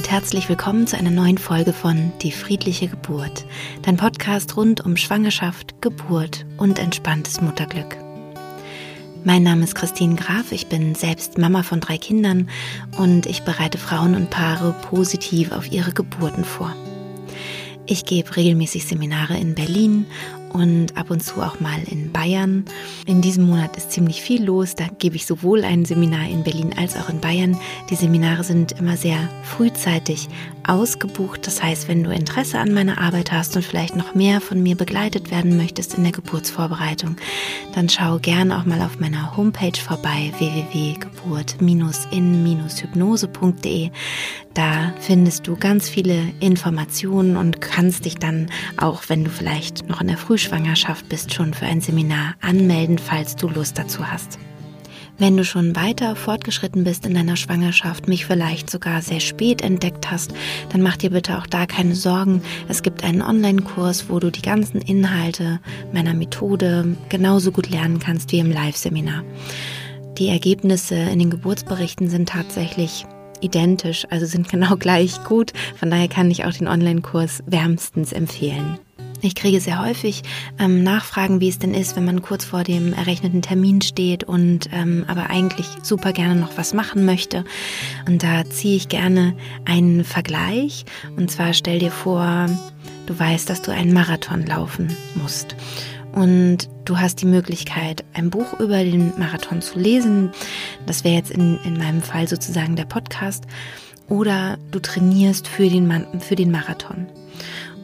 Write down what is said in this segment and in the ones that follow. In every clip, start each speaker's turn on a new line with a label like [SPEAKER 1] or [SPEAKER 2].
[SPEAKER 1] und herzlich willkommen zu einer neuen Folge von Die friedliche Geburt, dein Podcast rund um Schwangerschaft, Geburt und entspanntes Mutterglück. Mein Name ist Christine Graf, ich bin selbst Mama von drei Kindern und ich bereite Frauen und Paare positiv auf ihre Geburten vor. Ich gebe regelmäßig Seminare in Berlin und ab und zu auch mal in Bayern. In diesem Monat ist ziemlich viel los. Da gebe ich sowohl ein Seminar in Berlin als auch in Bayern. Die Seminare sind immer sehr frühzeitig ausgebucht. Das heißt, wenn du Interesse an meiner Arbeit hast und vielleicht noch mehr von mir begleitet werden möchtest in der Geburtsvorbereitung, dann schau gerne auch mal auf meiner Homepage vorbei www.geburt-in-hypnose.de. Da findest du ganz viele Informationen und kannst dich dann auch, wenn du vielleicht noch in der Frühschwangerschaft bist, schon für ein Seminar anmelden, falls du Lust dazu hast. Wenn du schon weiter fortgeschritten bist in deiner Schwangerschaft, mich vielleicht sogar sehr spät entdeckt hast, dann mach dir bitte auch da keine Sorgen. Es gibt einen Online-Kurs, wo du die ganzen Inhalte meiner Methode genauso gut lernen kannst wie im Live-Seminar. Die Ergebnisse in den Geburtsberichten sind tatsächlich identisch, also sind genau gleich gut. Von daher kann ich auch den Online-Kurs wärmstens empfehlen. Ich kriege sehr häufig ähm, Nachfragen, wie es denn ist, wenn man kurz vor dem errechneten Termin steht und ähm, aber eigentlich super gerne noch was machen möchte. Und da ziehe ich gerne einen Vergleich. Und zwar stell dir vor, du weißt, dass du einen Marathon laufen musst. Und du hast die Möglichkeit, ein Buch über den Marathon zu lesen. Das wäre jetzt in, in meinem Fall sozusagen der Podcast. Oder du trainierst für den, für den Marathon.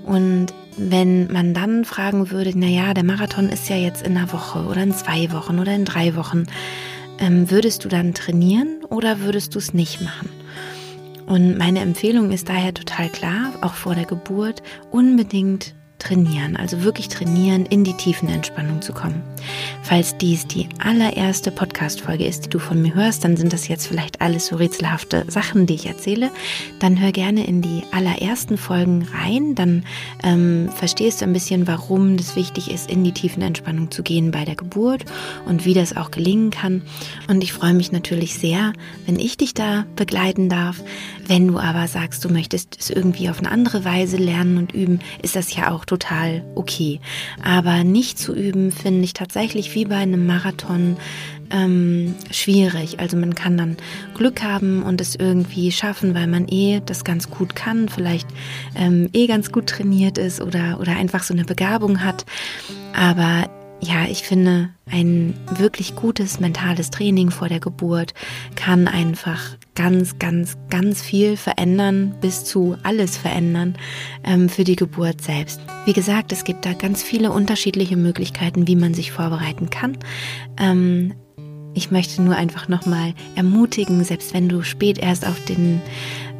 [SPEAKER 1] Und wenn man dann fragen würde, na ja, der Marathon ist ja jetzt in einer Woche oder in zwei Wochen oder in drei Wochen, ähm, würdest du dann trainieren oder würdest du es nicht machen? Und meine Empfehlung ist daher total klar, auch vor der Geburt, unbedingt trainieren, also wirklich trainieren, in die Tiefenentspannung zu kommen. Falls dies die allererste Podcast-Folge ist, die du von mir hörst, dann sind das jetzt vielleicht alles so rätselhafte Sachen, die ich erzähle. Dann hör gerne in die allerersten Folgen rein, dann ähm, verstehst du ein bisschen, warum es wichtig ist, in die Tiefenentspannung zu gehen bei der Geburt und wie das auch gelingen kann. Und ich freue mich natürlich sehr, wenn ich dich da begleiten darf. Wenn du aber sagst, du möchtest es irgendwie auf eine andere Weise lernen und üben, ist das ja auch total okay. Aber nicht zu üben, finde ich tatsächlich wie bei einem Marathon ähm, schwierig. Also man kann dann Glück haben und es irgendwie schaffen, weil man eh das ganz gut kann, vielleicht ähm, eh ganz gut trainiert ist oder, oder einfach so eine Begabung hat. Aber ja, ich finde, ein wirklich gutes mentales Training vor der Geburt kann einfach ganz, ganz, ganz viel verändern, bis zu alles verändern ähm, für die Geburt selbst. Wie gesagt, es gibt da ganz viele unterschiedliche Möglichkeiten, wie man sich vorbereiten kann. Ähm, ich möchte nur einfach nochmal ermutigen, selbst wenn du spät erst auf den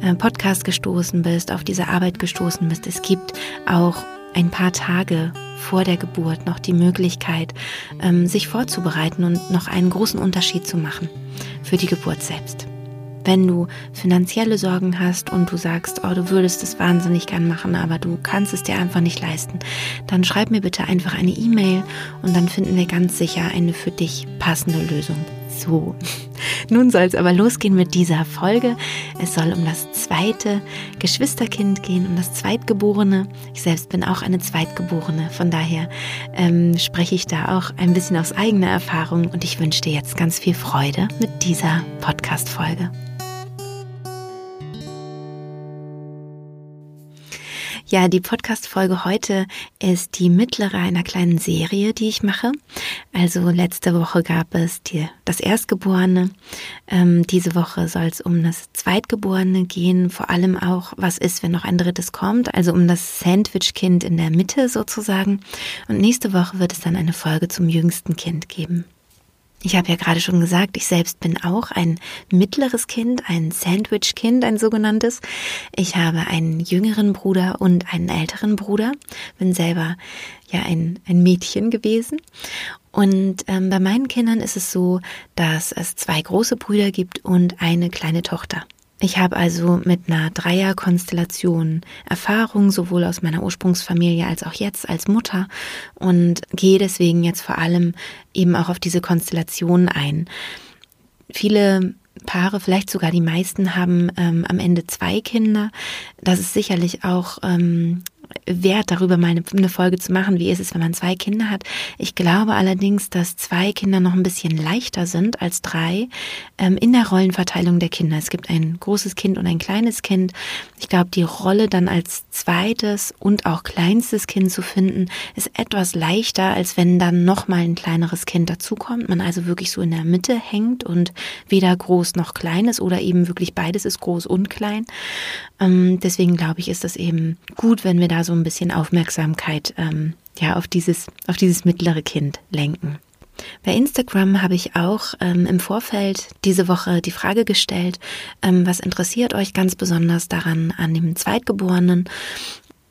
[SPEAKER 1] äh, Podcast gestoßen bist, auf diese Arbeit gestoßen bist, es gibt auch ein paar Tage vor der Geburt noch die Möglichkeit, ähm, sich vorzubereiten und noch einen großen Unterschied zu machen für die Geburt selbst. Wenn du finanzielle Sorgen hast und du sagst, oh, du würdest es wahnsinnig gern machen, aber du kannst es dir einfach nicht leisten, dann schreib mir bitte einfach eine E-Mail und dann finden wir ganz sicher eine für dich passende Lösung. So, nun soll es aber losgehen mit dieser Folge. Es soll um das zweite Geschwisterkind gehen, um das Zweitgeborene. Ich selbst bin auch eine Zweitgeborene, von daher ähm, spreche ich da auch ein bisschen aus eigener Erfahrung und ich wünsche dir jetzt ganz viel Freude mit dieser Podcast-Folge. Ja, die Podcast-Folge heute ist die mittlere einer kleinen Serie, die ich mache. Also letzte Woche gab es die, das Erstgeborene. Ähm, diese Woche soll es um das Zweitgeborene gehen. Vor allem auch, was ist, wenn noch ein drittes kommt. Also um das Sandwich-Kind in der Mitte sozusagen. Und nächste Woche wird es dann eine Folge zum jüngsten Kind geben. Ich habe ja gerade schon gesagt, ich selbst bin auch ein mittleres Kind, ein Sandwich-Kind, ein sogenanntes. Ich habe einen jüngeren Bruder und einen älteren Bruder, bin selber ja ein, ein Mädchen gewesen. Und ähm, bei meinen Kindern ist es so, dass es zwei große Brüder gibt und eine kleine Tochter. Ich habe also mit einer Dreierkonstellation Erfahrung, sowohl aus meiner Ursprungsfamilie als auch jetzt als Mutter und gehe deswegen jetzt vor allem eben auch auf diese Konstellation ein. Viele Paare, vielleicht sogar die meisten, haben ähm, am Ende zwei Kinder. Das ist sicherlich auch ähm, wert, darüber mal eine, eine, Folge zu machen, wie ist es, wenn man zwei Kinder hat. Ich glaube allerdings, dass zwei Kinder noch ein bisschen leichter sind als drei ähm, in der Rollenverteilung der Kinder. Es gibt ein großes Kind und ein kleines Kind. Ich glaube, die Rolle dann als zweites und auch kleinstes Kind zu finden, ist etwas leichter, als wenn dann noch mal ein kleineres Kind dazukommt. Man also wirklich so in der Mitte hängt und weder groß noch klein ist oder eben wirklich beides ist groß und klein. Ähm, deswegen glaube ich, ist das eben gut, wenn wir da so ein bisschen Aufmerksamkeit ähm, ja auf dieses auf dieses mittlere Kind lenken. Bei Instagram habe ich auch ähm, im Vorfeld diese Woche die Frage gestellt, ähm, was interessiert euch ganz besonders daran an dem Zweitgeborenen?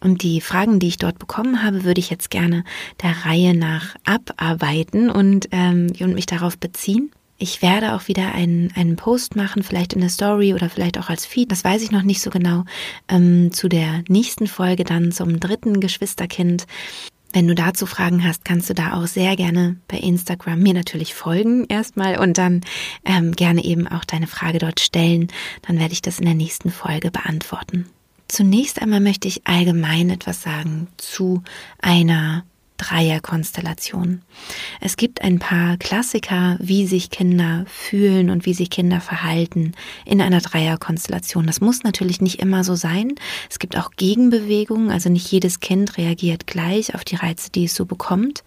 [SPEAKER 1] Und die Fragen, die ich dort bekommen habe, würde ich jetzt gerne der Reihe nach abarbeiten und, ähm, und mich darauf beziehen. Ich werde auch wieder einen, einen Post machen, vielleicht in der Story oder vielleicht auch als Feed, das weiß ich noch nicht so genau, ähm, zu der nächsten Folge dann zum dritten Geschwisterkind. Wenn du dazu Fragen hast, kannst du da auch sehr gerne bei Instagram mir natürlich folgen erstmal und dann ähm, gerne eben auch deine Frage dort stellen. Dann werde ich das in der nächsten Folge beantworten. Zunächst einmal möchte ich allgemein etwas sagen zu einer Dreierkonstellation. Es gibt ein paar Klassiker, wie sich Kinder fühlen und wie sich Kinder verhalten in einer Dreierkonstellation. Das muss natürlich nicht immer so sein. Es gibt auch Gegenbewegungen, also nicht jedes Kind reagiert gleich auf die Reize, die es so bekommt.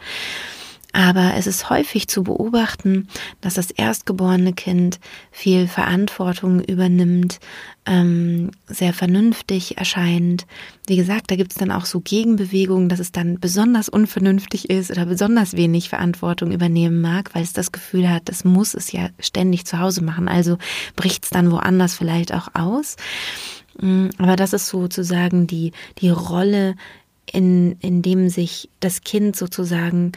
[SPEAKER 1] Aber es ist häufig zu beobachten, dass das erstgeborene Kind viel Verantwortung übernimmt, ähm, sehr vernünftig erscheint. Wie gesagt, da gibt es dann auch so Gegenbewegungen, dass es dann besonders unvernünftig ist oder besonders wenig Verantwortung übernehmen mag, weil es das Gefühl hat, das muss es ja ständig zu Hause machen. Also bricht es dann woanders vielleicht auch aus. Mm, aber das ist sozusagen die, die Rolle, in, in dem sich das Kind sozusagen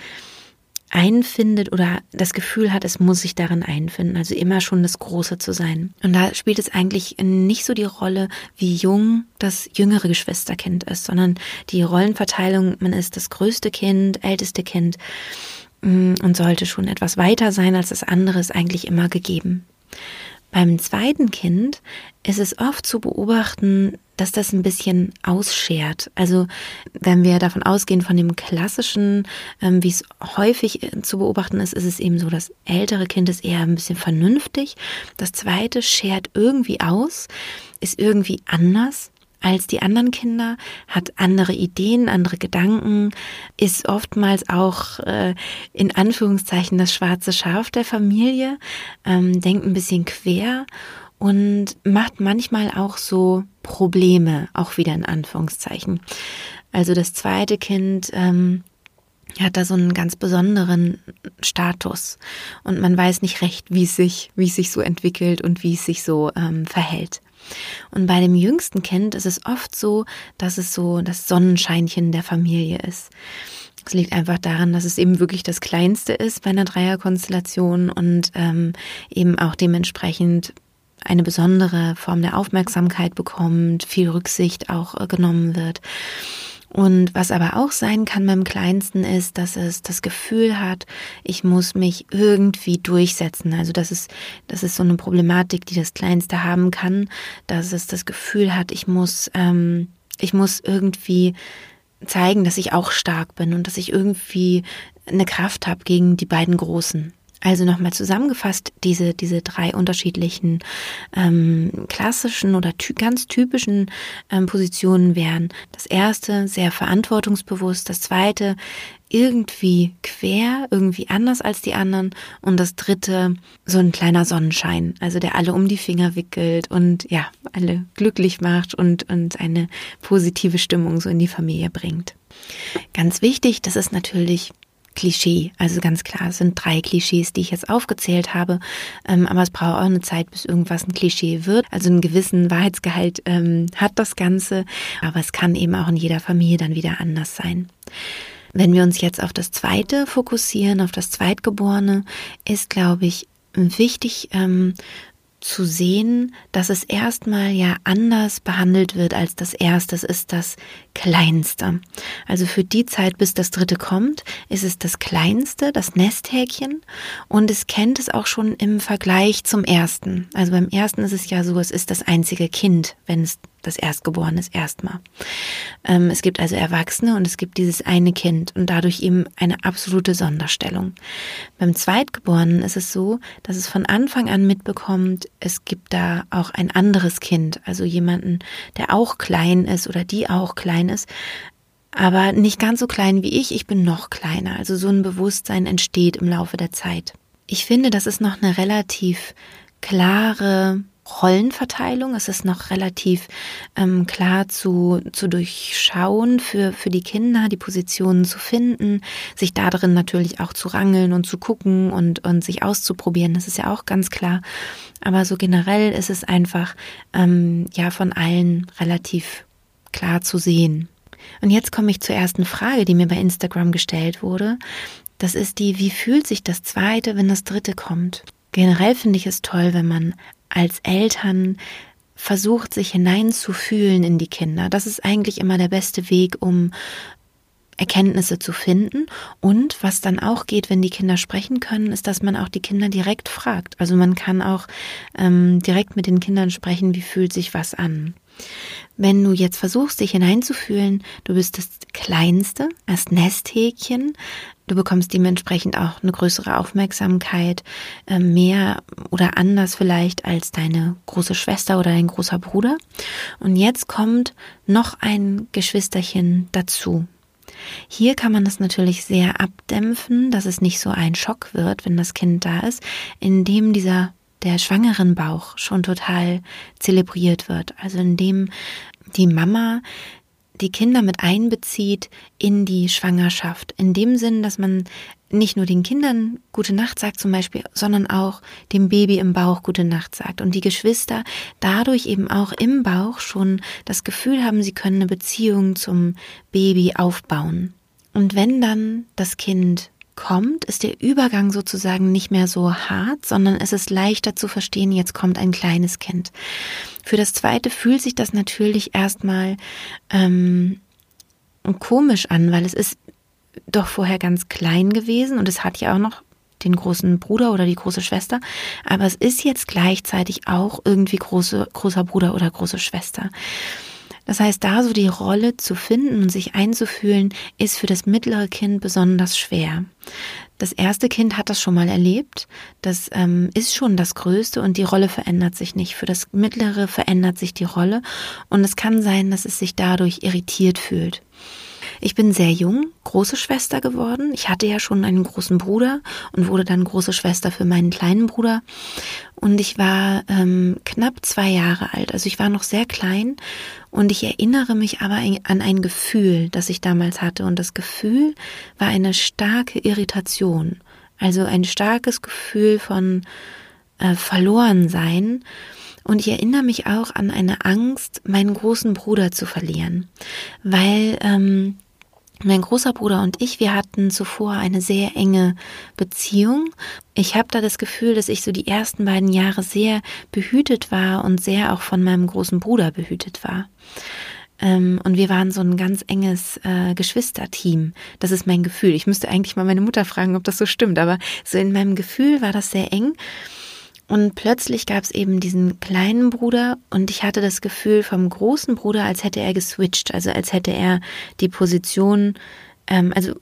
[SPEAKER 1] einfindet oder das Gefühl hat, es muss sich darin einfinden, also immer schon das Große zu sein. Und da spielt es eigentlich nicht so die Rolle, wie jung das jüngere Geschwisterkind ist, sondern die Rollenverteilung, man ist das größte Kind, älteste Kind mm, und sollte schon etwas weiter sein als das andere, ist eigentlich immer gegeben. Beim zweiten Kind ist es oft zu beobachten, dass das ein bisschen ausschert. Also wenn wir davon ausgehen von dem klassischen, ähm, wie es häufig äh, zu beobachten ist, ist es eben so, das ältere Kind ist eher ein bisschen vernünftig. Das zweite schert irgendwie aus, ist irgendwie anders als die anderen Kinder, hat andere Ideen, andere Gedanken, ist oftmals auch äh, in Anführungszeichen das schwarze Schaf der Familie, ähm, denkt ein bisschen quer und macht manchmal auch so Probleme, auch wieder in Anführungszeichen. Also das zweite Kind ähm, hat da so einen ganz besonderen Status und man weiß nicht recht, wie es sich, wie es sich so entwickelt und wie es sich so ähm, verhält. Und bei dem jüngsten Kind ist es oft so, dass es so das Sonnenscheinchen der Familie ist. Es liegt einfach daran, dass es eben wirklich das Kleinste ist bei einer Dreierkonstellation und ähm, eben auch dementsprechend eine besondere Form der Aufmerksamkeit bekommt, viel Rücksicht auch äh, genommen wird. Und was aber auch sein kann beim Kleinsten ist, dass es das Gefühl hat, ich muss mich irgendwie durchsetzen. Also das ist, das ist so eine Problematik, die das Kleinste haben kann, dass es das Gefühl hat, ich muss, ähm, ich muss irgendwie zeigen, dass ich auch stark bin und dass ich irgendwie eine Kraft habe gegen die beiden Großen. Also nochmal zusammengefasst, diese, diese drei unterschiedlichen ähm, klassischen oder ty ganz typischen ähm, Positionen wären das erste sehr verantwortungsbewusst, das zweite irgendwie quer, irgendwie anders als die anderen und das dritte so ein kleiner Sonnenschein, also der alle um die Finger wickelt und ja, alle glücklich macht und, und eine positive Stimmung so in die Familie bringt. Ganz wichtig, das ist natürlich Klischee. Also ganz klar, es sind drei Klischees, die ich jetzt aufgezählt habe. Ähm, aber es braucht auch eine Zeit, bis irgendwas ein Klischee wird. Also einen gewissen Wahrheitsgehalt ähm, hat das Ganze. Aber es kann eben auch in jeder Familie dann wieder anders sein. Wenn wir uns jetzt auf das Zweite fokussieren, auf das Zweitgeborene, ist, glaube ich, wichtig ähm, zu sehen, dass es erstmal ja anders behandelt wird als das Erste. Es ist das Kleinste. Also für die Zeit, bis das dritte kommt, ist es das Kleinste, das Nesthäkchen. Und es kennt es auch schon im Vergleich zum ersten. Also beim ersten ist es ja so, es ist das einzige Kind, wenn es das Erstgeborene ist erstmal. Ähm, es gibt also Erwachsene und es gibt dieses eine Kind und dadurch eben eine absolute Sonderstellung. Beim Zweitgeborenen ist es so, dass es von Anfang an mitbekommt, es gibt da auch ein anderes Kind, also jemanden, der auch klein ist oder die auch klein ist, aber nicht ganz so klein wie ich, ich bin noch kleiner. Also so ein Bewusstsein entsteht im Laufe der Zeit. Ich finde, das ist noch eine relativ klare Rollenverteilung. Es ist noch relativ ähm, klar zu, zu durchschauen für, für die Kinder, die Positionen zu finden, sich da drin natürlich auch zu rangeln und zu gucken und, und sich auszuprobieren. Das ist ja auch ganz klar. Aber so generell ist es einfach ähm, ja von allen relativ klar zu sehen. Und jetzt komme ich zur ersten Frage, die mir bei Instagram gestellt wurde. Das ist die, wie fühlt sich das zweite, wenn das dritte kommt? Generell finde ich es toll, wenn man als Eltern versucht, sich hineinzufühlen in die Kinder. Das ist eigentlich immer der beste Weg, um Erkenntnisse zu finden. Und was dann auch geht, wenn die Kinder sprechen können, ist, dass man auch die Kinder direkt fragt. Also man kann auch ähm, direkt mit den Kindern sprechen, wie fühlt sich was an. Wenn du jetzt versuchst, dich hineinzufühlen, du bist das Kleinste, das Nesthäkchen, du bekommst dementsprechend auch eine größere Aufmerksamkeit, äh, mehr oder anders vielleicht als deine große Schwester oder dein großer Bruder. Und jetzt kommt noch ein Geschwisterchen dazu. Hier kann man das natürlich sehr abdämpfen, dass es nicht so ein Schock wird, wenn das Kind da ist, indem dieser der schwangeren Bauch schon total zelebriert wird. Also indem die Mama die Kinder mit einbezieht in die Schwangerschaft. In dem Sinn, dass man nicht nur den Kindern gute Nacht sagt zum Beispiel, sondern auch dem Baby im Bauch gute Nacht sagt. Und die Geschwister dadurch eben auch im Bauch schon das Gefühl haben, sie können eine Beziehung zum Baby aufbauen. Und wenn dann das Kind kommt, ist der Übergang sozusagen nicht mehr so hart, sondern es ist leichter zu verstehen, jetzt kommt ein kleines Kind. Für das zweite fühlt sich das natürlich erstmal ähm, komisch an, weil es ist doch vorher ganz klein gewesen und es hat ja auch noch den großen Bruder oder die große Schwester, aber es ist jetzt gleichzeitig auch irgendwie große, großer Bruder oder große Schwester. Das heißt, da so die Rolle zu finden und sich einzufühlen, ist für das mittlere Kind besonders schwer. Das erste Kind hat das schon mal erlebt, das ähm, ist schon das Größte und die Rolle verändert sich nicht. Für das mittlere verändert sich die Rolle und es kann sein, dass es sich dadurch irritiert fühlt. Ich bin sehr jung, große Schwester geworden. Ich hatte ja schon einen großen Bruder und wurde dann große Schwester für meinen kleinen Bruder. Und ich war ähm, knapp zwei Jahre alt. Also ich war noch sehr klein und ich erinnere mich aber an ein Gefühl, das ich damals hatte. Und das Gefühl war eine starke Irritation. Also ein starkes Gefühl von äh, Verlorensein. Und ich erinnere mich auch an eine Angst, meinen großen Bruder zu verlieren, weil ähm, mein großer Bruder und ich, wir hatten zuvor eine sehr enge Beziehung. Ich habe da das Gefühl, dass ich so die ersten beiden Jahre sehr behütet war und sehr auch von meinem großen Bruder behütet war. Ähm, und wir waren so ein ganz enges äh, Geschwisterteam. Das ist mein Gefühl. Ich müsste eigentlich mal meine Mutter fragen, ob das so stimmt, aber so in meinem Gefühl war das sehr eng. Und plötzlich gab es eben diesen kleinen Bruder und ich hatte das Gefühl vom großen Bruder, als hätte er geswitcht, also als hätte er die Position, ähm, also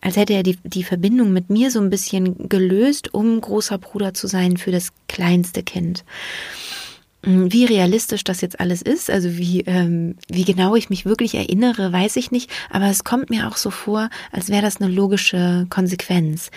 [SPEAKER 1] als hätte er die, die Verbindung mit mir so ein bisschen gelöst, um großer Bruder zu sein für das kleinste Kind. Mm, wie realistisch das jetzt alles ist, also wie, ähm, wie genau ich mich wirklich erinnere, weiß ich nicht, aber es kommt mir auch so vor, als wäre das eine logische Konsequenz.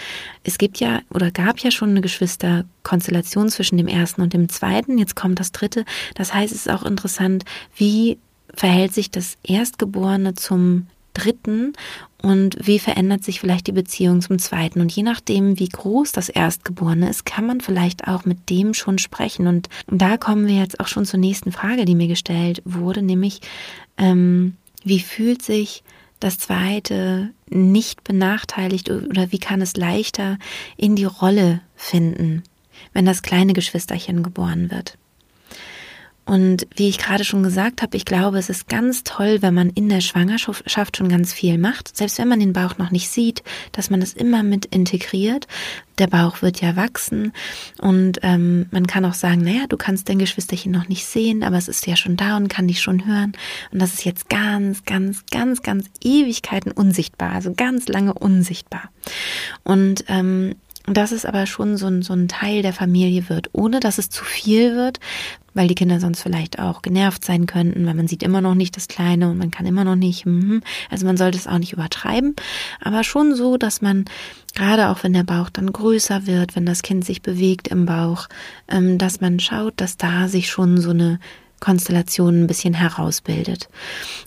[SPEAKER 1] Es gibt ja oder gab ja schon eine Geschwisterkonstellation zwischen dem ersten und dem zweiten, jetzt kommt das dritte. Das heißt, es ist auch interessant, wie verhält sich das Erstgeborene zum dritten und wie verändert sich vielleicht die Beziehung zum zweiten. Und je nachdem, wie groß das Erstgeborene ist, kann man vielleicht auch mit dem schon sprechen. Und da kommen wir jetzt auch schon zur nächsten Frage, die mir gestellt wurde, nämlich ähm, wie fühlt sich das zweite nicht benachteiligt oder wie kann es leichter in die Rolle finden, wenn das kleine Geschwisterchen geboren wird. Und wie ich gerade schon gesagt habe, ich glaube, es ist ganz toll, wenn man in der Schwangerschaft schon ganz viel macht, selbst wenn man den Bauch noch nicht sieht, dass man das immer mit integriert. Der Bauch wird ja wachsen und ähm, man kann auch sagen, naja, du kannst dein Geschwisterchen noch nicht sehen, aber es ist ja schon da und kann dich schon hören. Und das ist jetzt ganz, ganz, ganz, ganz Ewigkeiten unsichtbar, also ganz lange unsichtbar. Und ähm, dass es aber schon so ein, so ein Teil der Familie wird, ohne dass es zu viel wird, weil die Kinder sonst vielleicht auch genervt sein könnten, weil man sieht immer noch nicht das Kleine und man kann immer noch nicht, mhm. also man sollte es auch nicht übertreiben, aber schon so, dass man gerade auch wenn der Bauch dann größer wird, wenn das Kind sich bewegt im Bauch, ähm, dass man schaut, dass da sich schon so eine Konstellation ein bisschen herausbildet.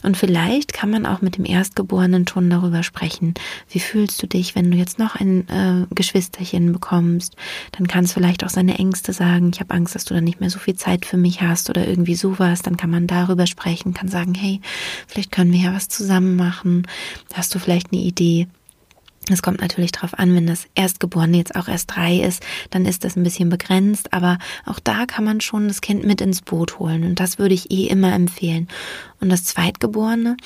[SPEAKER 1] Und vielleicht kann man auch mit dem Erstgeborenen schon darüber sprechen. Wie fühlst du dich, wenn du jetzt noch ein äh, Geschwisterchen bekommst? Dann kannst du vielleicht auch seine Ängste sagen. Ich habe Angst, dass du dann nicht mehr so viel Zeit für mich hast oder irgendwie sowas. Dann kann man darüber sprechen, kann sagen, hey, vielleicht können wir ja was zusammen machen. Hast du vielleicht eine Idee? Es kommt natürlich darauf an, wenn das Erstgeborene jetzt auch erst drei ist, dann ist das ein bisschen begrenzt, aber auch da kann man schon das Kind mit ins Boot holen und das würde ich eh immer empfehlen. Und das Zweitgeborene,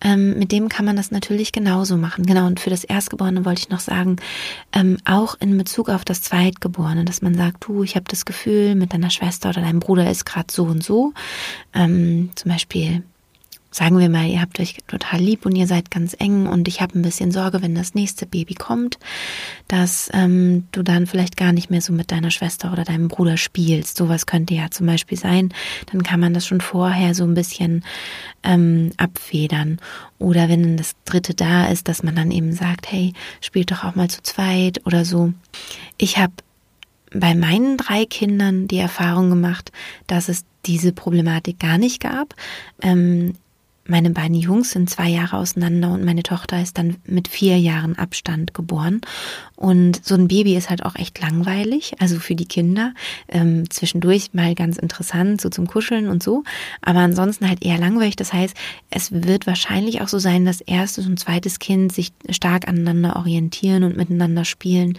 [SPEAKER 1] ähm, mit dem kann man das natürlich genauso machen. Genau, und für das Erstgeborene wollte ich noch sagen, ähm, auch in Bezug auf das Zweitgeborene, dass man sagt, du, ich habe das Gefühl, mit deiner Schwester oder deinem Bruder ist gerade so und so. Ähm, zum Beispiel sagen wir mal, ihr habt euch total lieb und ihr seid ganz eng und ich habe ein bisschen Sorge, wenn das nächste Baby kommt, dass ähm, du dann vielleicht gar nicht mehr so mit deiner Schwester oder deinem Bruder spielst. Sowas könnte ja zum Beispiel sein. Dann kann man das schon vorher so ein bisschen ähm, abfedern. Oder wenn das dritte da ist, dass man dann eben sagt, hey, spielt doch auch mal zu zweit oder so. Ich habe bei meinen drei Kindern die Erfahrung gemacht, dass es diese Problematik gar nicht gab. Ähm, meine beiden Jungs sind zwei Jahre auseinander und meine Tochter ist dann mit vier Jahren Abstand geboren. Und so ein Baby ist halt auch echt langweilig, also für die Kinder. Ähm, zwischendurch mal ganz interessant, so zum Kuscheln und so. Aber ansonsten halt eher langweilig. Das heißt, es wird wahrscheinlich auch so sein, dass erstes und zweites Kind sich stark aneinander orientieren und miteinander spielen,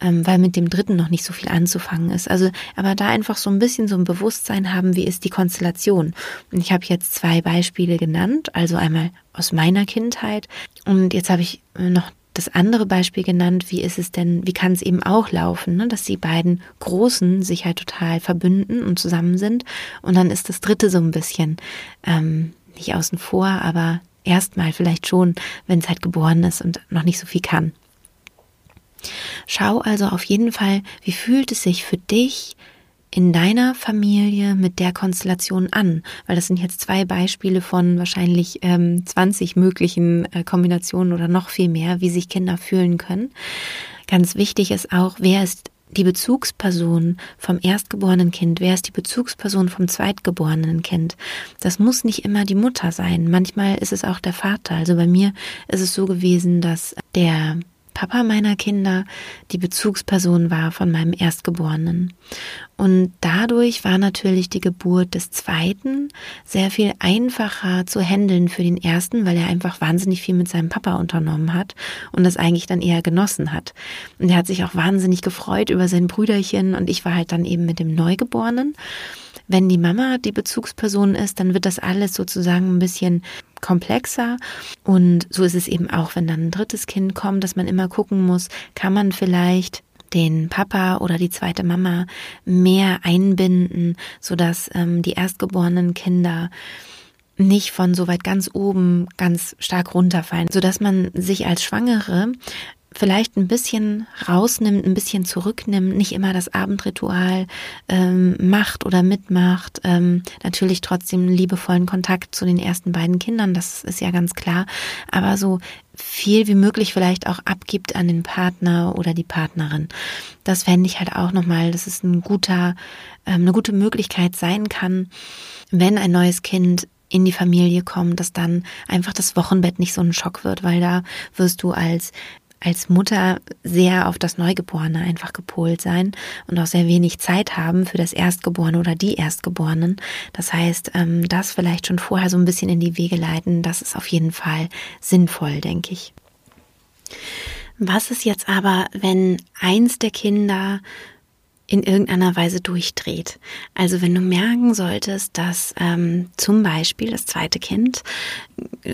[SPEAKER 1] ähm, weil mit dem dritten noch nicht so viel anzufangen ist. Also, aber da einfach so ein bisschen so ein Bewusstsein haben, wie ist die Konstellation. Und ich habe jetzt zwei Beispiele genannt genannt, also einmal aus meiner Kindheit. Und jetzt habe ich noch das andere Beispiel genannt, wie ist es denn, wie kann es eben auch laufen, ne? dass die beiden Großen sich halt total verbünden und zusammen sind. Und dann ist das dritte so ein bisschen ähm, nicht außen vor, aber erstmal vielleicht schon, wenn es halt geboren ist und noch nicht so viel kann. Schau also auf jeden Fall, wie fühlt es sich für dich, in deiner Familie mit der Konstellation an? Weil das sind jetzt zwei Beispiele von wahrscheinlich ähm, 20 möglichen äh, Kombinationen oder noch viel mehr, wie sich Kinder fühlen können. Ganz wichtig ist auch, wer ist die Bezugsperson vom erstgeborenen Kind, wer ist die Bezugsperson vom zweitgeborenen Kind. Das muss nicht immer die Mutter sein. Manchmal ist es auch der Vater. Also bei mir ist es so gewesen, dass der Papa meiner Kinder die Bezugsperson war von meinem Erstgeborenen. Und dadurch war natürlich die Geburt des Zweiten sehr viel einfacher zu handeln für den Ersten, weil er einfach wahnsinnig viel mit seinem Papa unternommen hat und das eigentlich dann eher genossen hat. Und er hat sich auch wahnsinnig gefreut über sein Brüderchen und ich war halt dann eben mit dem Neugeborenen. Wenn die Mama die Bezugsperson ist, dann wird das alles sozusagen ein bisschen komplexer. Und so ist es eben auch, wenn dann ein drittes Kind kommt, dass man immer gucken muss, kann man vielleicht den Papa oder die zweite Mama mehr einbinden, sodass ähm, die erstgeborenen Kinder nicht von so weit ganz oben ganz stark runterfallen, sodass man sich als Schwangere vielleicht ein bisschen rausnimmt, ein bisschen zurücknimmt, nicht immer das Abendritual ähm, macht oder mitmacht. Ähm, natürlich trotzdem liebevollen Kontakt zu den ersten beiden Kindern, das ist ja ganz klar. Aber so viel wie möglich vielleicht auch abgibt an den Partner oder die Partnerin. Das fände ich halt auch nochmal, dass es ein guter, ähm, eine gute Möglichkeit sein kann, wenn ein neues Kind in die Familie kommt, dass dann einfach das Wochenbett nicht so ein Schock wird, weil da wirst du als als Mutter sehr auf das Neugeborene einfach gepolt sein und auch sehr wenig Zeit haben für das Erstgeborene oder die Erstgeborenen. Das heißt, ähm, das vielleicht schon vorher so ein bisschen in die Wege leiten, das ist auf jeden Fall sinnvoll, denke ich. Was ist jetzt aber, wenn eins der Kinder in irgendeiner Weise durchdreht. Also wenn du merken solltest, dass ähm, zum Beispiel das zweite Kind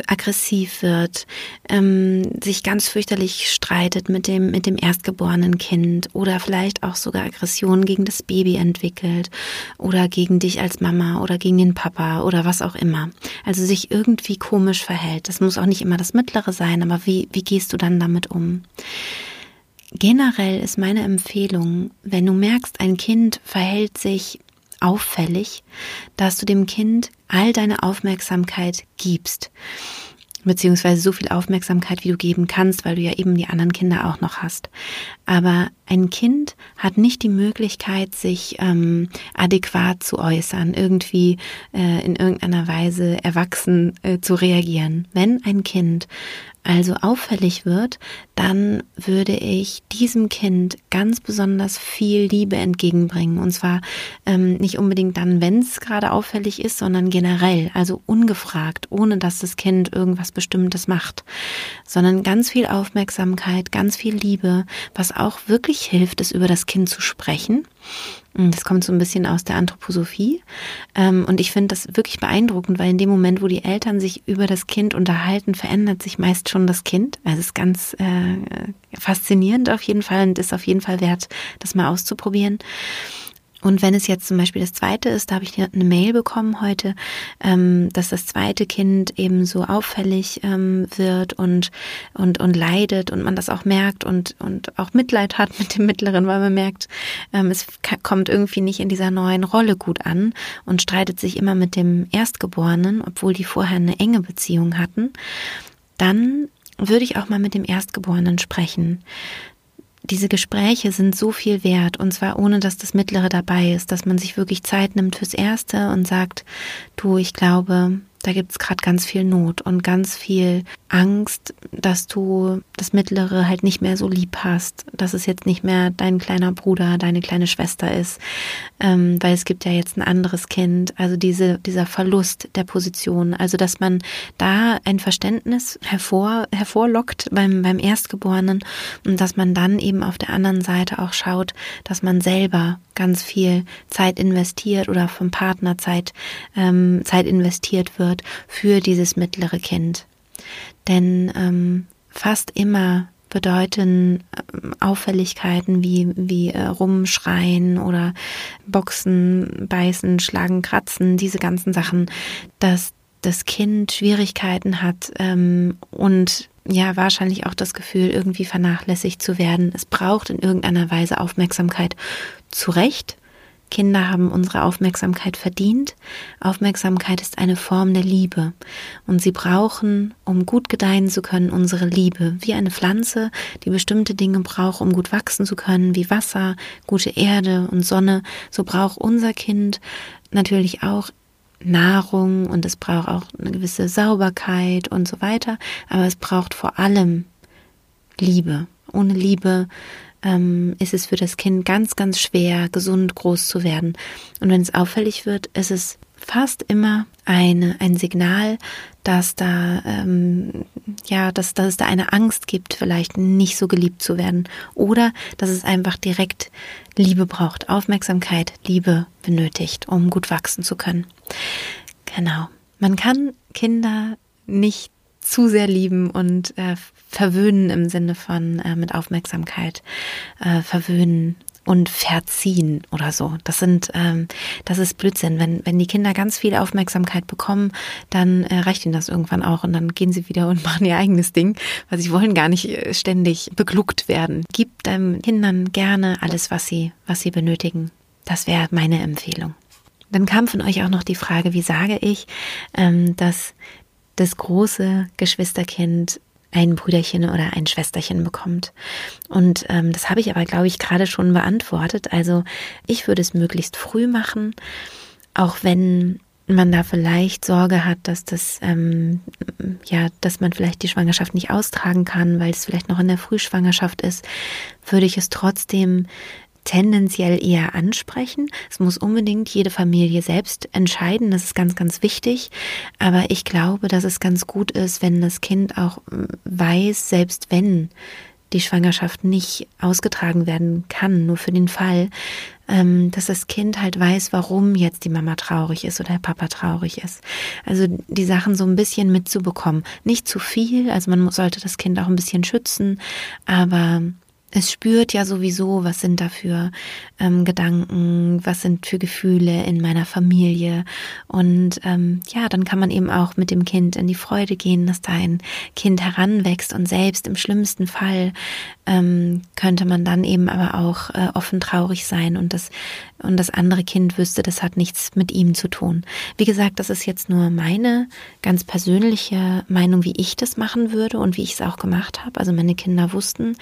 [SPEAKER 1] aggressiv wird, ähm, sich ganz fürchterlich streitet mit dem, mit dem erstgeborenen Kind oder vielleicht auch sogar Aggressionen gegen das Baby entwickelt oder gegen dich als Mama oder gegen den Papa oder was auch immer. Also sich irgendwie komisch verhält. Das muss auch nicht immer das Mittlere sein, aber wie, wie gehst du dann damit um? Generell ist meine Empfehlung, wenn du merkst, ein Kind verhält sich auffällig, dass du dem Kind all deine Aufmerksamkeit gibst beziehungsweise so viel Aufmerksamkeit, wie du geben kannst, weil du ja eben die anderen Kinder auch noch hast. Aber ein Kind hat nicht die Möglichkeit, sich ähm, adäquat zu äußern, irgendwie äh, in irgendeiner Weise erwachsen äh, zu reagieren. Wenn ein Kind also auffällig wird, dann würde ich diesem Kind ganz besonders viel Liebe entgegenbringen. Und zwar ähm, nicht unbedingt dann, wenn es gerade auffällig ist, sondern generell, also ungefragt, ohne dass das Kind irgendwas Bestimmtes macht, sondern ganz viel Aufmerksamkeit, ganz viel Liebe, was auch wirklich hilft, ist über das Kind zu sprechen. Das kommt so ein bisschen aus der Anthroposophie. Ähm, und ich finde das wirklich beeindruckend, weil in dem Moment, wo die Eltern sich über das Kind unterhalten, verändert sich meist schon das Kind. Also es ist ganz äh, faszinierend auf jeden Fall und ist auf jeden Fall wert, das mal auszuprobieren. Und wenn es jetzt zum Beispiel das zweite ist, da habe ich eine Mail bekommen heute, ähm, dass das zweite Kind eben so auffällig ähm, wird und, und, und leidet und man das auch merkt und, und auch Mitleid hat mit dem Mittleren, weil man merkt, ähm, es kommt irgendwie nicht in dieser neuen Rolle gut an und streitet sich immer mit dem Erstgeborenen, obwohl die vorher eine enge Beziehung hatten, dann würde ich auch mal mit dem Erstgeborenen sprechen diese Gespräche sind so viel wert und zwar ohne, dass das Mittlere dabei ist, dass man sich wirklich Zeit nimmt fürs Erste und sagt, du, ich glaube, da gibt es gerade ganz viel Not und ganz viel Angst, dass du das Mittlere halt nicht mehr so lieb hast, dass es jetzt nicht mehr dein kleiner Bruder, deine kleine Schwester ist, ähm, weil es gibt ja jetzt ein anderes Kind. Also diese, dieser Verlust der Position, also dass man da ein Verständnis hervor, hervorlockt beim, beim Erstgeborenen und dass man dann eben auf der anderen Seite auch schaut, dass man selber ganz viel Zeit investiert oder vom Partner Zeit, ähm, Zeit investiert wird für dieses mittlere Kind. Denn ähm, fast immer bedeuten ähm, Auffälligkeiten wie, wie äh, rumschreien oder boxen, beißen, schlagen, kratzen, diese ganzen Sachen, dass das Kind Schwierigkeiten hat ähm, und ja wahrscheinlich auch das Gefühl, irgendwie vernachlässigt zu werden. Es braucht in irgendeiner Weise Aufmerksamkeit. Zu Recht, Kinder haben unsere Aufmerksamkeit verdient. Aufmerksamkeit ist eine Form der Liebe. Und sie brauchen, um gut gedeihen zu können, unsere Liebe. Wie eine Pflanze, die bestimmte Dinge braucht, um gut wachsen zu können, wie Wasser, gute Erde und Sonne. So braucht unser Kind natürlich auch Nahrung und es braucht auch eine gewisse Sauberkeit und so weiter. Aber es braucht vor allem Liebe. Ohne Liebe ähm, ist es für das Kind ganz, ganz schwer, gesund groß zu werden. Und wenn es auffällig wird, ist es fast immer eine, ein Signal, dass da ähm, ja, dass, dass es da eine Angst gibt, vielleicht nicht so geliebt zu werden. Oder dass es einfach direkt Liebe braucht, Aufmerksamkeit, Liebe benötigt, um gut wachsen zu können. Genau. Man kann Kinder nicht zu sehr lieben und äh, verwöhnen im Sinne von äh, mit Aufmerksamkeit äh, verwöhnen und verziehen oder so. Das sind, ähm, das ist Blödsinn. Wenn, wenn die Kinder ganz viel Aufmerksamkeit bekommen, dann äh, reicht ihnen das irgendwann auch und dann gehen sie wieder und machen ihr eigenes Ding, weil sie wollen gar nicht äh, ständig begluckt werden. Gib deinen Kindern gerne alles, was sie, was sie benötigen. Das wäre meine Empfehlung. Dann kam von euch auch noch die Frage, wie sage ich, ähm, dass das große Geschwisterkind ein Brüderchen oder ein Schwesterchen bekommt. Und ähm, das habe ich aber, glaube ich, gerade schon beantwortet. Also ich würde es möglichst früh machen, auch wenn man da vielleicht Sorge hat, dass das ähm, ja, dass man vielleicht die Schwangerschaft nicht austragen kann, weil es vielleicht noch in der Frühschwangerschaft ist, würde ich es trotzdem tendenziell eher ansprechen. Es muss unbedingt jede Familie selbst entscheiden. Das ist ganz, ganz wichtig. Aber ich glaube, dass es ganz gut ist, wenn das Kind auch hm, weiß, selbst wenn die Schwangerschaft nicht ausgetragen werden kann, nur für den Fall, ähm, dass das Kind halt weiß, warum jetzt die Mama traurig ist oder der Papa traurig ist. Also die Sachen so ein bisschen mitzubekommen. Nicht zu viel, also man sollte das Kind auch ein bisschen schützen, aber es spürt ja sowieso, was sind da für ähm, Gedanken, was sind für Gefühle in meiner Familie. Und ähm, ja, dann kann man eben auch mit dem Kind in die Freude gehen, dass da ein Kind heranwächst und selbst im schlimmsten Fall ähm, könnte man dann eben aber auch äh, offen traurig sein und das und das andere Kind wüsste, das hat nichts mit ihm zu tun. Wie gesagt, das ist jetzt nur meine ganz persönliche Meinung, wie ich das machen würde und wie ich es auch gemacht habe. Also meine Kinder wussten,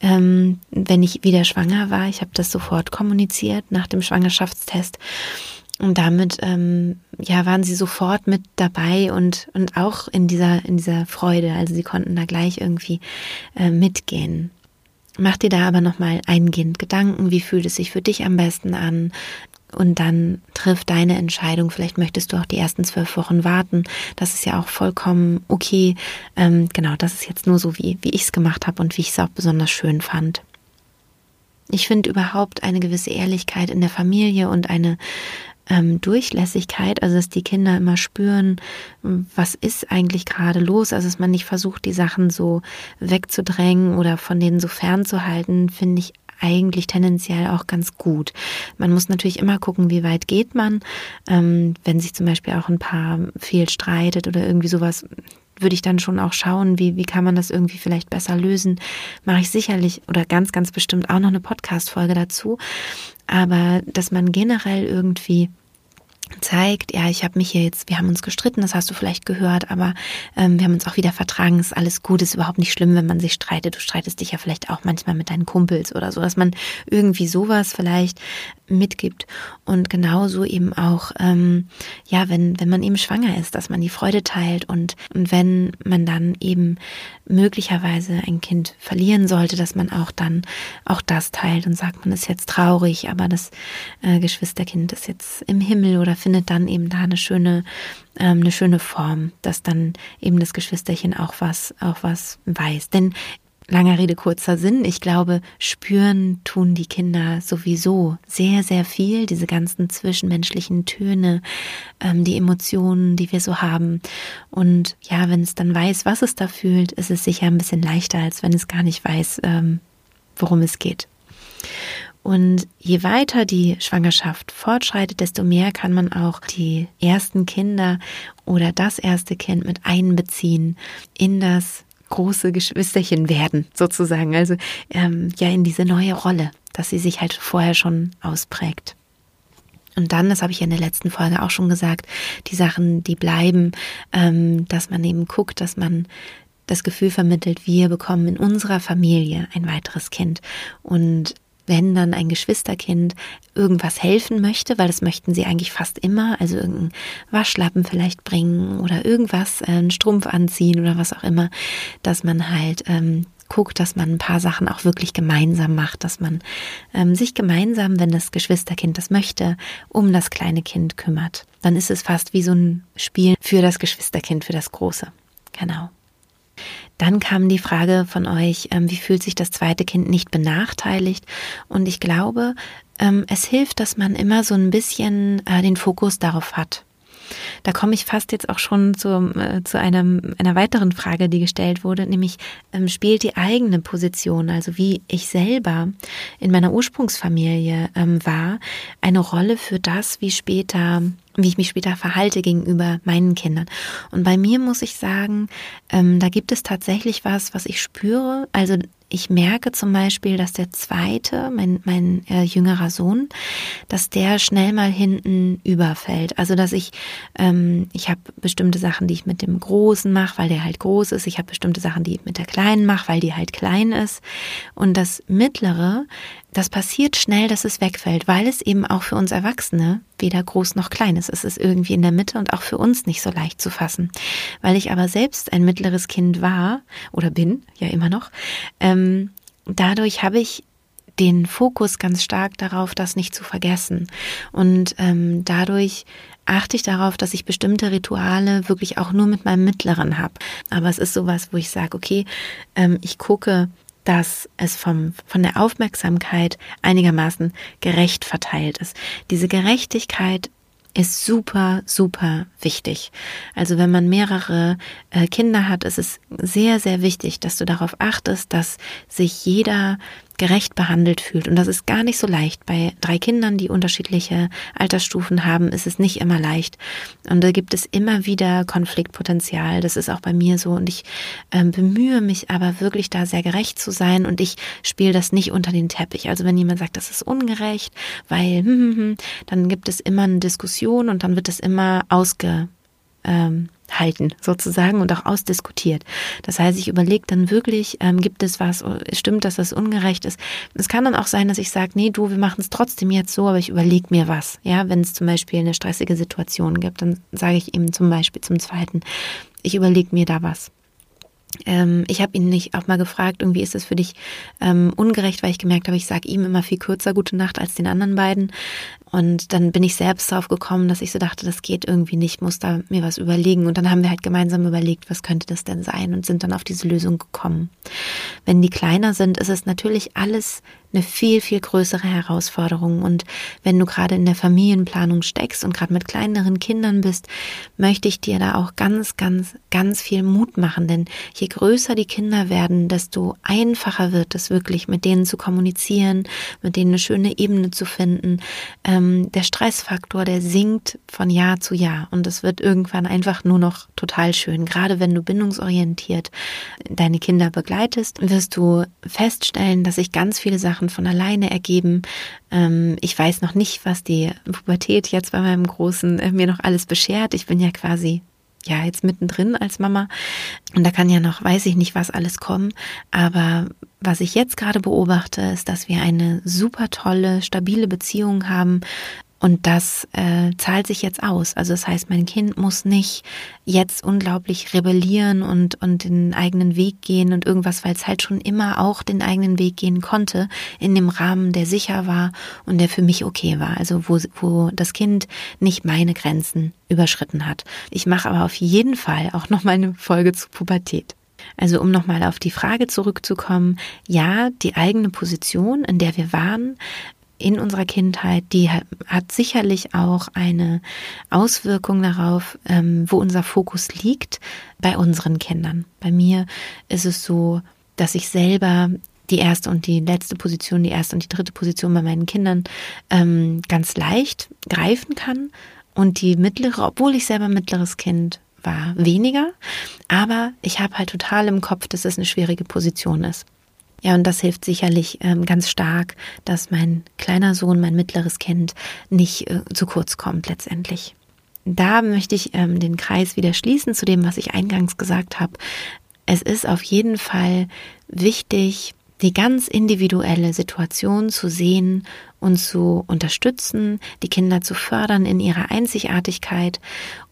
[SPEAKER 1] ähm, wenn ich wieder schwanger war. Ich habe das sofort kommuniziert nach dem Schwangerschaftstest. Und damit ähm, ja waren sie sofort mit dabei und und auch in dieser in dieser Freude. Also sie konnten da gleich irgendwie äh, mitgehen. Mach dir da aber nochmal eingehend Gedanken, wie fühlt es sich für dich am besten an? Und dann triff deine Entscheidung. Vielleicht möchtest du auch die ersten zwölf Wochen warten. Das ist ja auch vollkommen okay. Ähm, genau, das ist jetzt nur so, wie, wie ich es gemacht habe und wie ich es auch besonders schön fand. Ich finde überhaupt eine gewisse Ehrlichkeit in der Familie und eine ähm, Durchlässigkeit, also dass die Kinder immer spüren, was ist eigentlich gerade los, also dass man nicht versucht, die Sachen so wegzudrängen oder von denen so fernzuhalten, finde ich eigentlich tendenziell auch ganz gut. Man muss natürlich immer gucken, wie weit geht man. Ähm, wenn sich zum Beispiel auch ein Paar viel streitet oder irgendwie sowas, würde ich dann schon auch schauen, wie, wie kann man das irgendwie vielleicht besser lösen. Mache ich sicherlich oder ganz, ganz bestimmt auch noch eine Podcast-Folge dazu. Aber dass man generell irgendwie zeigt, ja, ich habe mich hier jetzt, wir haben uns gestritten, das hast du vielleicht gehört, aber ähm, wir haben uns auch wieder vertragen, ist alles gut, ist überhaupt nicht schlimm, wenn man sich streitet. Du streitest dich ja vielleicht auch manchmal mit deinen Kumpels oder so, dass man irgendwie sowas vielleicht mitgibt. Und genauso eben auch, ähm, ja, wenn, wenn man eben schwanger ist, dass man die Freude teilt und, und wenn man dann eben möglicherweise ein Kind verlieren sollte, dass man auch dann auch das teilt und sagt, man ist jetzt traurig, aber das äh, Geschwisterkind ist jetzt im Himmel oder findet dann eben da eine schöne, ähm, eine schöne Form, dass dann eben das Geschwisterchen auch was, auch was weiß. Denn Langer Rede, kurzer Sinn. Ich glaube, spüren tun die Kinder sowieso sehr, sehr viel. Diese ganzen zwischenmenschlichen Töne, ähm, die Emotionen, die wir so haben. Und ja, wenn es dann weiß, was es da fühlt, ist es sicher ein bisschen leichter, als wenn es gar nicht weiß, ähm, worum es geht. Und je weiter die Schwangerschaft fortschreitet, desto mehr kann man auch die ersten Kinder oder das erste Kind mit einbeziehen in das große Geschwisterchen werden, sozusagen. Also ähm, ja in diese neue Rolle, dass sie sich halt vorher schon ausprägt. Und dann, das habe ich ja in der letzten Folge auch schon gesagt, die Sachen, die bleiben, ähm, dass man eben guckt, dass man das Gefühl vermittelt, wir bekommen in unserer Familie ein weiteres Kind. Und wenn dann ein Geschwisterkind irgendwas helfen möchte, weil das möchten sie eigentlich fast immer, also irgendeinen Waschlappen vielleicht bringen oder irgendwas, äh, einen Strumpf anziehen oder was auch immer, dass man halt ähm, guckt, dass man ein paar Sachen auch wirklich gemeinsam macht, dass man ähm, sich gemeinsam, wenn das Geschwisterkind das möchte, um das kleine Kind kümmert. Dann ist es fast wie so ein Spiel für das Geschwisterkind, für das Große. Genau. Dann kam die Frage von euch, ähm, wie fühlt sich das zweite Kind nicht benachteiligt? Und ich glaube, ähm, es hilft, dass man immer so ein bisschen äh, den Fokus darauf hat. Da komme ich fast jetzt auch schon zu, äh, zu einem, einer weiteren Frage, die gestellt wurde, nämlich ähm, spielt die eigene Position, also wie ich selber in meiner Ursprungsfamilie ähm, war, eine Rolle für das, wie später wie ich mich später verhalte gegenüber meinen Kindern. Und bei mir muss ich sagen, ähm, da gibt es tatsächlich was, was ich spüre. Also ich merke zum Beispiel, dass der zweite, mein, mein äh, jüngerer Sohn, dass der schnell mal hinten überfällt. Also dass ich, ähm, ich habe bestimmte Sachen, die ich mit dem Großen mache, weil der halt groß ist. Ich habe bestimmte Sachen, die ich mit der Kleinen mache, weil die halt klein ist. Und das Mittlere, das passiert schnell, dass es wegfällt, weil es eben auch für uns Erwachsene weder groß noch klein ist. Es ist irgendwie in der Mitte und auch für uns nicht so leicht zu fassen. Weil ich aber selbst ein mittleres Kind war oder bin, ja immer noch, ähm, dadurch habe ich den Fokus ganz stark darauf, das nicht zu vergessen. Und ähm, dadurch achte ich darauf, dass ich bestimmte Rituale wirklich auch nur mit meinem Mittleren habe. Aber es ist sowas, wo ich sage, okay, ähm, ich gucke, dass es vom, von der Aufmerksamkeit einigermaßen gerecht verteilt ist. Diese Gerechtigkeit ist super, super wichtig. Also wenn man mehrere äh, Kinder hat, ist es sehr, sehr wichtig, dass du darauf achtest, dass sich jeder gerecht behandelt fühlt. Und das ist gar nicht so leicht. Bei drei Kindern, die unterschiedliche Altersstufen haben, ist es nicht immer leicht. Und da gibt es immer wieder Konfliktpotenzial. Das ist auch bei mir so. Und ich äh, bemühe mich aber wirklich da sehr gerecht zu sein und ich spiele das nicht unter den Teppich. Also wenn jemand sagt, das ist ungerecht, weil, hm, hm, hm, dann gibt es immer eine Diskussion und dann wird es immer ausge, ähm, halten sozusagen und auch ausdiskutiert. Das heißt, ich überlege dann wirklich, ähm, gibt es was, stimmt, dass das ungerecht ist. Es kann dann auch sein, dass ich sage, nee, du, wir machen es trotzdem jetzt so, aber ich überlege mir was. Ja, wenn es zum Beispiel eine stressige Situation gibt, dann sage ich ihm zum Beispiel zum Zweiten, ich überlege mir da was. Ähm, ich habe ihn nicht auch mal gefragt, irgendwie ist das für dich ähm, ungerecht, weil ich gemerkt habe, ich sage ihm immer viel kürzer gute Nacht als den anderen beiden. Und dann bin ich selbst drauf gekommen, dass ich so dachte, das geht irgendwie nicht, muss da mir was überlegen. Und dann haben wir halt gemeinsam überlegt, was könnte das denn sein und sind dann auf diese Lösung gekommen. Wenn die kleiner sind, ist es natürlich alles eine viel, viel größere Herausforderung. Und wenn du gerade in der Familienplanung steckst und gerade mit kleineren Kindern bist, möchte ich dir da auch ganz, ganz, ganz viel Mut machen. Denn je größer die Kinder werden, desto einfacher wird es wirklich, mit denen zu kommunizieren, mit denen eine schöne Ebene zu finden. Ähm, der Stressfaktor, der sinkt von Jahr zu Jahr. Und es wird irgendwann einfach nur noch total schön. Gerade wenn du bindungsorientiert deine Kinder begleitest, wirst du feststellen, dass sich ganz viele Sachen Sachen von alleine ergeben. Ähm, ich weiß noch nicht, was die Pubertät jetzt bei meinem Großen äh, mir noch alles beschert. Ich bin ja quasi ja jetzt mittendrin als Mama und da kann ja noch, weiß ich nicht, was alles kommen. Aber was ich jetzt gerade beobachte, ist, dass wir eine super tolle, stabile Beziehung haben, und das äh, zahlt sich jetzt aus. Also das heißt, mein Kind muss nicht jetzt unglaublich rebellieren und, und den eigenen Weg gehen und irgendwas, weil es halt schon immer auch den eigenen Weg gehen konnte, in dem Rahmen, der sicher war und der für mich okay war. Also wo, wo das Kind nicht meine Grenzen überschritten hat. Ich mache aber auf jeden Fall auch noch mal eine Folge zu Pubertät. Also um nochmal auf die Frage zurückzukommen, ja, die eigene Position, in der wir waren, in unserer Kindheit, die hat sicherlich auch eine Auswirkung darauf, ähm, wo unser Fokus liegt bei unseren Kindern. Bei mir ist es so, dass ich selber die erste und die letzte Position, die erste und die dritte Position bei meinen Kindern ähm, ganz leicht greifen kann und die mittlere, obwohl ich selber mittleres Kind war, weniger. Aber ich habe halt total im Kopf, dass es eine schwierige Position ist. Ja, und das hilft sicherlich ähm, ganz stark, dass mein kleiner Sohn, mein mittleres Kind nicht äh, zu kurz kommt letztendlich. Da möchte ich ähm, den Kreis wieder schließen zu dem, was ich eingangs gesagt habe. Es ist auf jeden Fall wichtig, die ganz individuelle Situation zu sehen und zu unterstützen, die Kinder zu fördern in ihrer Einzigartigkeit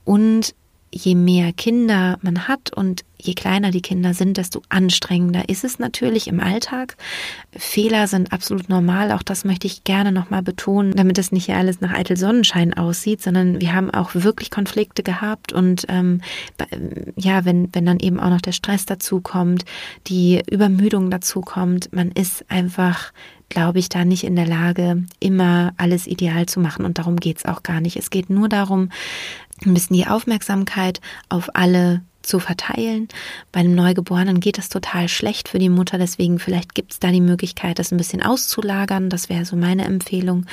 [SPEAKER 1] und je mehr Kinder man hat und je kleiner die Kinder sind, desto anstrengender ist es natürlich im Alltag. Fehler sind absolut normal, auch das möchte ich gerne nochmal betonen, damit es nicht alles nach eitel Sonnenschein aussieht, sondern wir haben auch wirklich Konflikte gehabt und ähm, ja, wenn, wenn dann eben auch noch der Stress dazu kommt, die Übermüdung dazu kommt, man ist einfach glaube ich, da nicht in der Lage, immer alles ideal zu machen. Und darum geht es auch gar nicht. Es geht nur darum, ein bisschen die Aufmerksamkeit auf alle zu verteilen. Bei einem Neugeborenen geht das total schlecht für die Mutter, deswegen vielleicht gibt es da die Möglichkeit, das ein bisschen auszulagern. Das wäre so meine Empfehlung.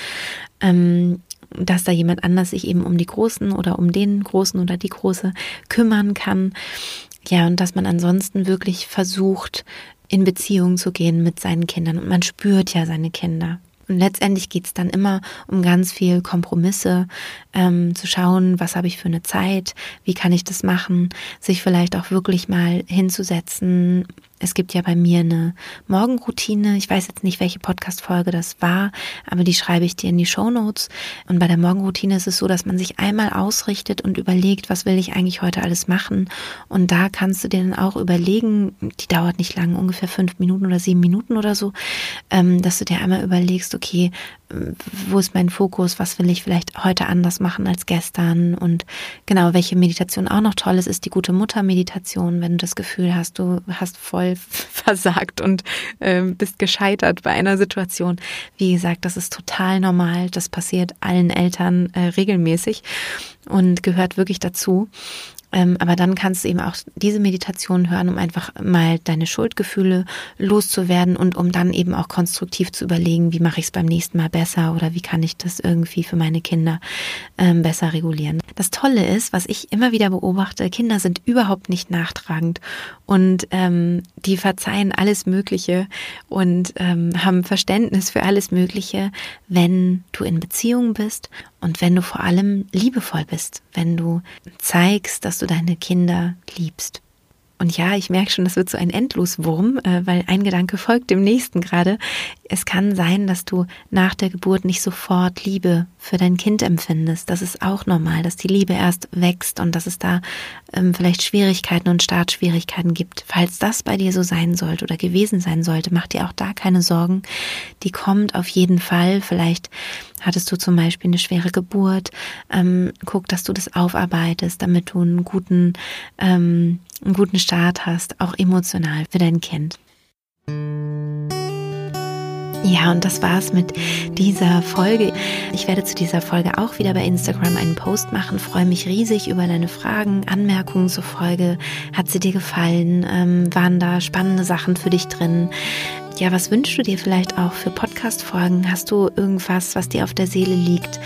[SPEAKER 1] Ähm, dass da jemand anders sich eben um die Großen oder um den Großen oder die Große kümmern kann. Ja, und dass man ansonsten wirklich versucht, in Beziehung zu gehen mit seinen Kindern. Und man spürt ja seine Kinder. Und letztendlich geht es dann immer um ganz viel Kompromisse, ähm, zu schauen, was habe ich für eine Zeit, wie kann ich das machen, sich vielleicht auch wirklich mal hinzusetzen, es gibt ja bei mir eine Morgenroutine. Ich weiß jetzt nicht, welche Podcast-Folge das war, aber die schreibe ich dir in die Show Notes. Und bei der Morgenroutine ist es so, dass man sich einmal ausrichtet und überlegt, was will ich eigentlich heute alles machen. Und da kannst du dir dann auch überlegen, die dauert nicht lang, ungefähr fünf Minuten oder sieben Minuten oder so, ähm, dass du dir einmal überlegst, okay, wo ist mein Fokus, was will ich vielleicht heute anders machen als gestern und genau, welche Meditation auch noch toll ist, ist die gute Mutter-Meditation, wenn du das Gefühl hast, du hast voll versagt und äh, bist gescheitert bei einer Situation. Wie gesagt, das ist total normal, das passiert allen Eltern äh, regelmäßig und gehört wirklich dazu. Ähm, aber dann kannst du eben auch diese Meditation hören, um einfach mal deine Schuldgefühle loszuwerden und um dann eben auch konstruktiv zu überlegen, wie mache ich es beim nächsten Mal besser oder wie kann ich das irgendwie für meine Kinder ähm, besser regulieren. Das Tolle ist, was ich immer wieder beobachte, Kinder sind überhaupt nicht nachtragend und ähm, die verzeihen alles Mögliche und ähm, haben Verständnis für alles Mögliche, wenn du in Beziehung bist und wenn du vor allem liebevoll bist, wenn du zeigst, dass du deine Kinder liebst. Und ja, ich merke schon, das wird so ein Endloswurm, äh, weil ein Gedanke folgt dem nächsten gerade. Es kann sein, dass du nach der Geburt nicht sofort Liebe für dein Kind empfindest. Das ist auch normal, dass die Liebe erst wächst und dass es da ähm, vielleicht Schwierigkeiten und Startschwierigkeiten gibt. Falls das bei dir so sein sollte oder gewesen sein sollte, mach dir auch da keine Sorgen. Die kommt auf jeden Fall. Vielleicht hattest du zum Beispiel eine schwere Geburt. Ähm, guck, dass du das aufarbeitest, damit du einen guten, ähm, einen guten Start hast, auch emotional für dein Kind. Ja, und das war's mit dieser Folge. Ich werde zu dieser Folge auch wieder bei Instagram einen Post machen. Freue mich riesig über deine Fragen, Anmerkungen zur Folge. Hat sie dir gefallen? Ähm, waren da spannende Sachen für dich drin? Ja, was wünschst du dir vielleicht auch für Podcast-Folgen? Hast du irgendwas, was dir auf der Seele liegt?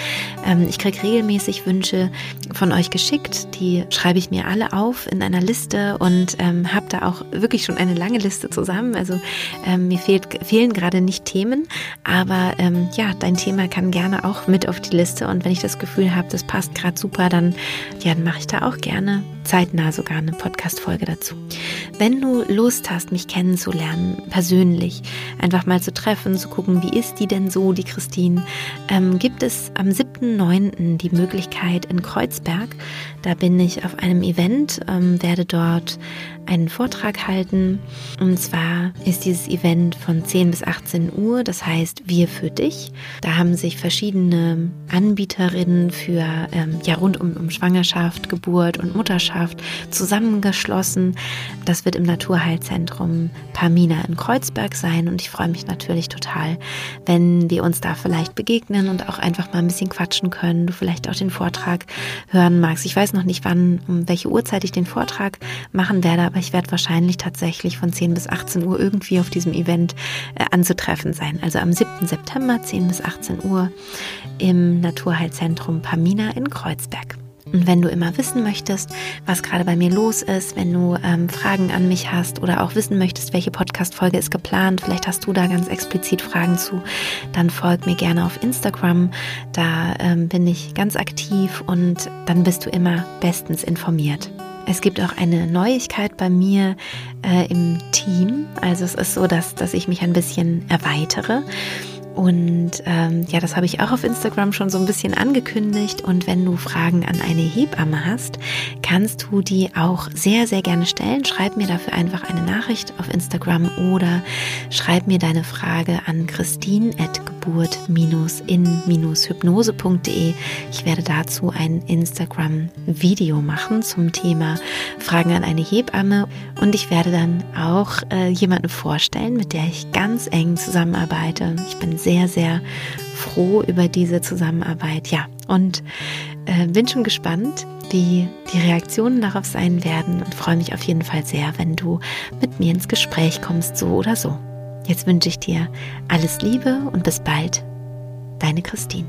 [SPEAKER 1] Ähm, ich kriege regelmäßig Wünsche von euch geschickt. Die schreibe ich mir alle auf in einer Liste und ähm, habe da auch wirklich schon eine lange Liste zusammen. Also ähm, mir fehlt, fehlen gerade nicht Themen, aber ähm, ja, dein Thema kann gerne auch mit auf die Liste. Und wenn ich das Gefühl habe, das passt gerade super, dann, ja, dann mache ich da auch gerne zeitnah sogar eine Podcast-Folge dazu. Wenn du Lust hast, mich kennenzulernen, persönlich, einfach mal zu treffen, zu gucken, wie ist die denn so, die Christine, ähm, gibt es am 7.9. die Möglichkeit in Kreuzberg. Da bin ich auf einem Event, ähm, werde dort einen Vortrag halten. Und zwar ist dieses Event von 10 bis 18 Uhr, das heißt Wir für dich. Da haben sich verschiedene Anbieterinnen für ähm, ja rund um, um Schwangerschaft, Geburt und Mutterschaft zusammengeschlossen. Das wird im Naturheilzentrum Pamina in Kreuzberg sein und ich freue mich natürlich total, wenn wir uns da vielleicht begegnen und auch einfach mal ein bisschen quatschen können. Du vielleicht auch den Vortrag hören magst. Ich weiß noch nicht, wann, um welche Uhrzeit ich den Vortrag machen werde, aber ich werde wahrscheinlich tatsächlich von 10 bis 18 Uhr irgendwie auf diesem Event äh, anzutreffen sein. Also am 7. September 10 bis 18 Uhr im Naturheilzentrum Pamina in Kreuzberg. Und wenn du immer wissen möchtest, was gerade bei mir los ist, wenn du ähm, Fragen an mich hast oder auch wissen möchtest, welche Podcast-Folge ist geplant, vielleicht hast du da ganz explizit Fragen zu, dann folg mir gerne auf Instagram. Da ähm, bin ich ganz aktiv und dann bist du immer bestens informiert. Es gibt auch eine Neuigkeit bei mir äh, im Team. Also es ist so, dass, dass ich mich ein bisschen erweitere. Und ähm, ja, das habe ich auch auf Instagram schon so ein bisschen angekündigt. Und wenn du Fragen an eine Hebamme hast, kannst du die auch sehr, sehr gerne stellen. Schreib mir dafür einfach eine Nachricht auf Instagram oder schreib mir deine Frage an christine.geburt-in-hypnose.de. Ich werde dazu ein Instagram-Video machen zum Thema Fragen an eine Hebamme. Und ich werde dann auch äh, jemanden vorstellen, mit der ich ganz eng zusammenarbeite. Ich bin sehr, sehr froh über diese Zusammenarbeit. Ja, und äh, bin schon gespannt, wie die Reaktionen darauf sein werden und freue mich auf jeden Fall sehr, wenn du mit mir ins Gespräch kommst, so oder so. Jetzt wünsche ich dir alles Liebe und bis bald, deine Christine.